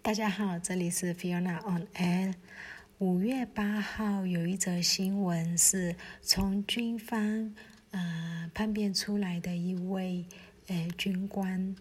大家好，这里是 Fiona on Air。五月八号有一则新闻是从军方呃叛变出来的一位呃军官，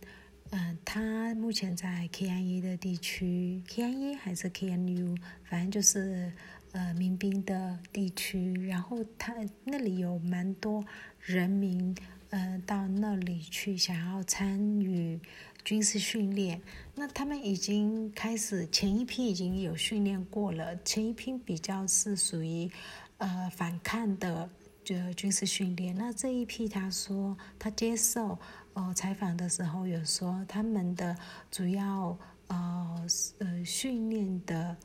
呃，他目前在 KNE 的地区，KNE 还是 KNU，反正就是呃民兵的地区。然后他那里有蛮多人民呃到那里去想要参与。军事训练，那他们已经开始前一批已经有训练过了，前一批比较是属于呃反抗的就军事训练。那这一批他说他接受呃采访的时候有说他们的主要呃呃训练的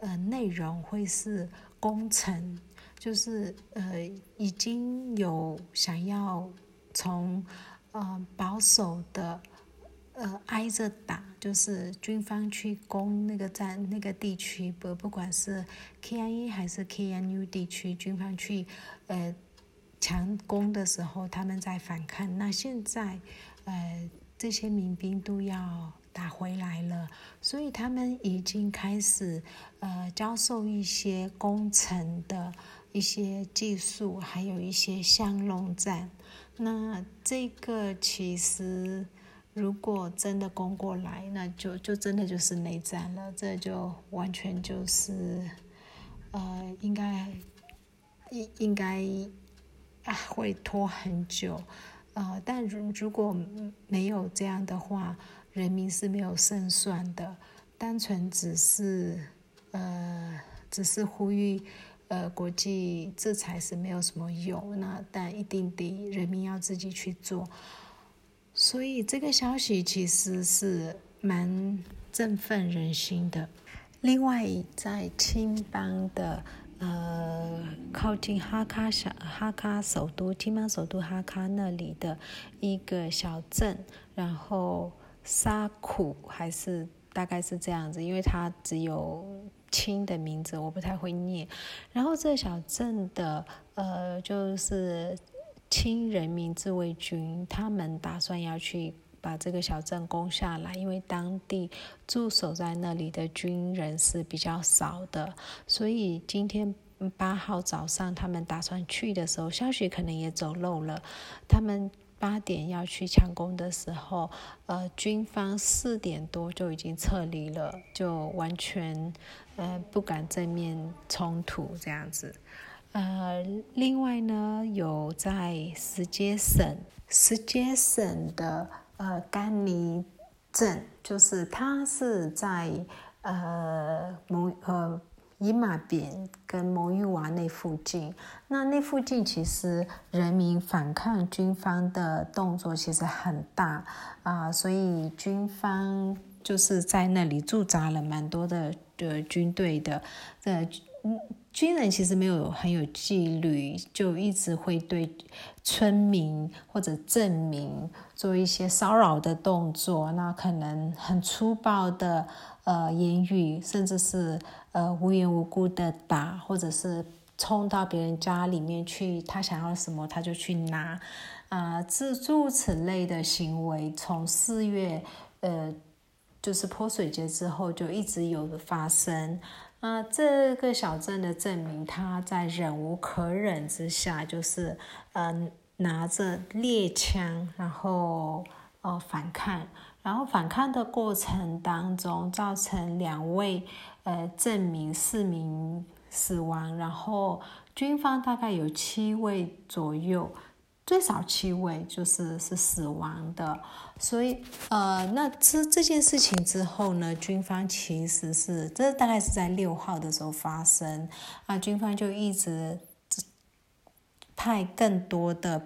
呃内容会是工程，就是呃已经有想要从呃保守的。呃，挨着打，就是军方去攻那个战那个地区，不不管是 K I E 还是 KNU 地区，军方去呃强攻的时候，他们在反抗。那现在呃这些民兵都要打回来了，所以他们已经开始呃教授一些工程的一些技术，还有一些相弄战。那这个其实。如果真的攻过来，那就就真的就是内战了，这就完全就是，呃，应该应应该啊会拖很久，呃，但如如果没有这样的话，人民是没有胜算的，单纯只是呃只是呼吁呃国际制裁是没有什么用，那但一定得人民要自己去做。所以这个消息其实是蛮振奋人心的。另外，在青邦的呃靠近哈卡小哈卡首都青邦首都哈卡那里的一个小镇，然后沙库还是大概是这样子，因为它只有亲的名字，我不太会念。然后这小镇的呃就是。亲人民自卫军，他们打算要去把这个小镇攻下来，因为当地驻守在那里的军人是比较少的，所以今天八号早上他们打算去的时候，消息可能也走漏了。他们八点要去强攻的时候，呃，军方四点多就已经撤离了，就完全呃不敢正面冲突这样子。呃，另外呢，有在石阶省，石阶省的呃甘尼镇，就是它是在呃蒙呃伊马扁跟蒙玉瓦那附近。那那附近其实人民反抗军方的动作其实很大啊，所以军方就是在那里驻扎了蛮多的的军队的，呃军人其实没有很有纪律，就一直会对村民或者镇民做一些骚扰的动作，那可能很粗暴的呃言语，甚至是呃无缘无故的打，或者是冲到别人家里面去，他想要什么他就去拿，啊，自助此类的行为，从四月呃就是泼水节之后就一直有的发生。啊，这个小镇的镇民他在忍无可忍之下，就是嗯拿着猎枪，然后呃反抗，然后反抗的过程当中，造成两位呃镇民四名死亡，然后军方大概有七位左右。最少七位就是是死亡的，所以呃，那这这件事情之后呢，军方其实是这大概是在六号的时候发生啊，军方就一直派更多的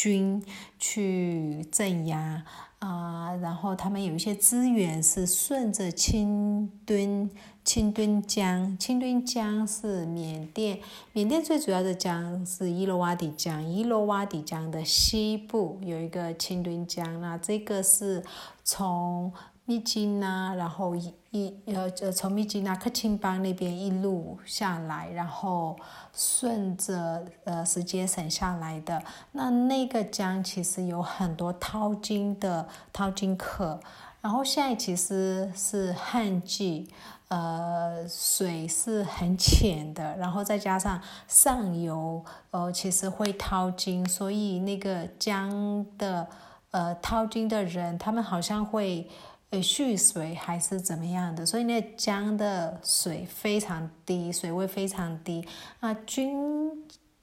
军去镇压啊，然后他们有一些资源是顺着清敦。清敦江，清敦江是缅甸，缅甸最主要的江是伊洛瓦底江，伊洛瓦底江的西部有一个清敦江，那这个是从密金呐，然后一一呃呃从密金呐克钦邦那边一路下来，然后顺着呃石阶省下来的，那那个江其实有很多淘金的淘金客。然后现在其实是旱季，呃，水是很浅的，然后再加上上游，呃，其实会掏金，所以那个江的，呃，掏金的人，他们好像会，呃，蓄水还是怎么样的，所以那江的水非常低，水位非常低。那军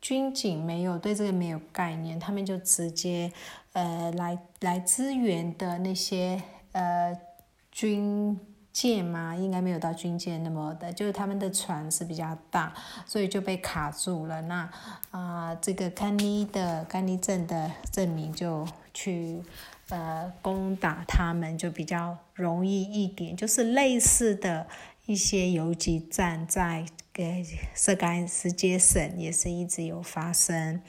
军警没有对这个没有概念，他们就直接，呃，来来支援的那些，呃，军。舰吗？应该没有到军舰那么的，就是他们的船是比较大，所以就被卡住了。那啊，这个甘尼的甘尼镇的证明就去呃攻打他们，就比较容易一点。就是类似的一些游击战，在给色甘斯杰省也是一直有发生。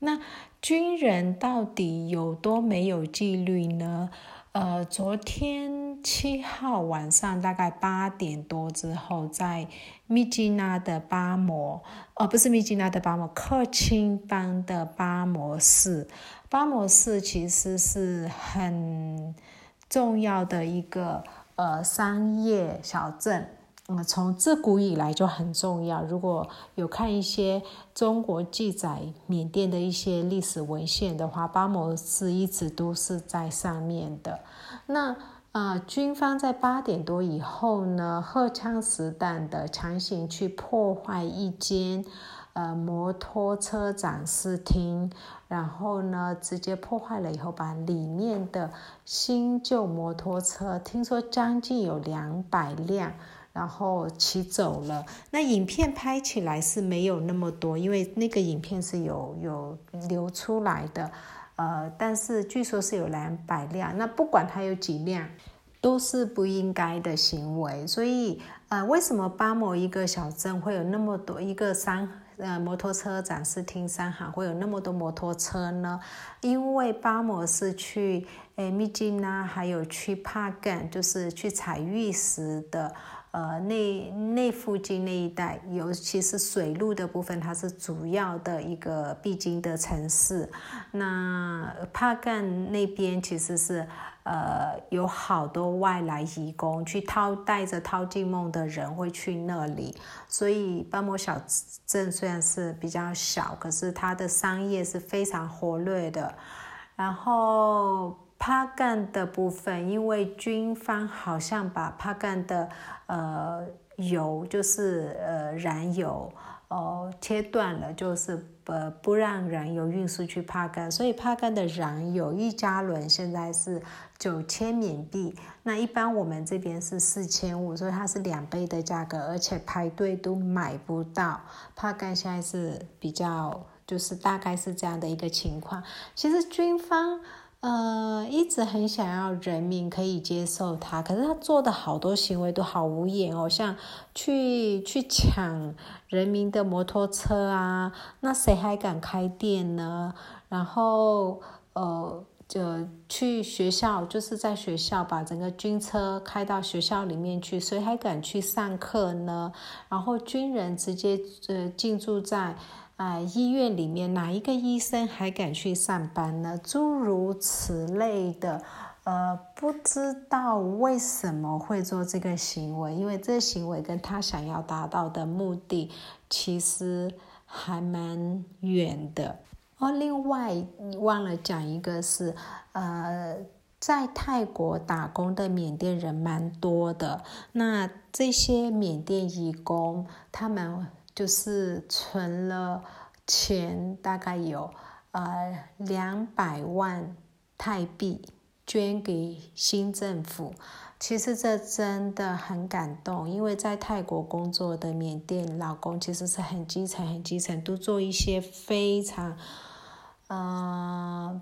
那军人到底有多没有纪律呢？呃，昨天七号晚上大概八点多之后，在密吉纳的巴摩，哦，不是密吉纳的巴摩，克钦邦的巴摩市，巴摩市其实是很重要的一个呃商业小镇。嗯，从自古以来就很重要。如果有看一些中国记载缅甸的一些历史文献的话，巴摩斯一直都是在上面的。那呃，军方在八点多以后呢，荷枪实弹的强行去破坏一间呃摩托车展示厅，然后呢，直接破坏了以后，把里面的新旧摩托车，听说将近有两百辆。然后骑走了。那影片拍起来是没有那么多，因为那个影片是有有流出来的，呃，但是据说是有两百辆。那不管它有几辆，都是不应该的行为。所以，呃，为什么巴某一个小镇会有那么多一个山呃摩托车展示厅商行会有那么多摩托车呢？因为巴某是去诶秘境呐，还有去帕干，就是去采玉石的。呃，那那附近那一带，尤其是水路的部分，它是主要的一个必经的城市。那帕干那边其实是呃有好多外来移工去掏带着掏金梦的人会去那里，所以巴摩小镇虽然是比较小，可是它的商业是非常活跃的。然后帕干的部分，因为军方好像把帕干的呃，油就是呃燃油，哦切断了，就是呃不让燃油运输去帕干，所以帕干的燃油一加仑现在是九千缅币，那一般我们这边是四千五，所以它是两倍的价格，而且排队都买不到。帕干现在是比较，就是大概是这样的一个情况。其实军方。呃，一直很想要人民可以接受他，可是他做的好多行为都好无眼哦，像去去抢人民的摩托车啊，那谁还敢开店呢？然后呃，就去学校，就是在学校把整个军车开到学校里面去，谁还敢去上课呢？然后军人直接呃进驻在。啊，医院里面哪一个医生还敢去上班呢？诸如此类的，呃，不知道为什么会做这个行为，因为这个行为跟他想要达到的目的其实还蛮远的。哦，另外忘了讲一个是，呃，在泰国打工的缅甸人蛮多的，那这些缅甸义工他们。就是存了钱，大概有呃两百万泰币，捐给新政府。其实这真的很感动，因为在泰国工作的缅甸老公其实是很基层、很基层，都做一些非常，呃。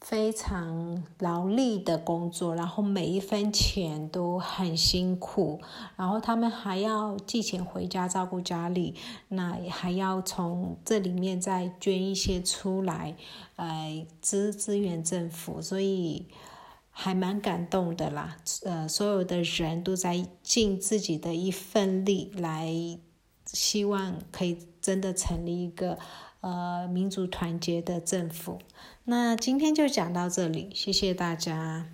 非常劳力的工作，然后每一分钱都很辛苦，然后他们还要寄钱回家照顾家里，那还要从这里面再捐一些出来，呃，支支援政府，所以还蛮感动的啦。呃，所有的人都在尽自己的一份力，来希望可以真的成立一个。呃，民族团结的政府。那今天就讲到这里，谢谢大家。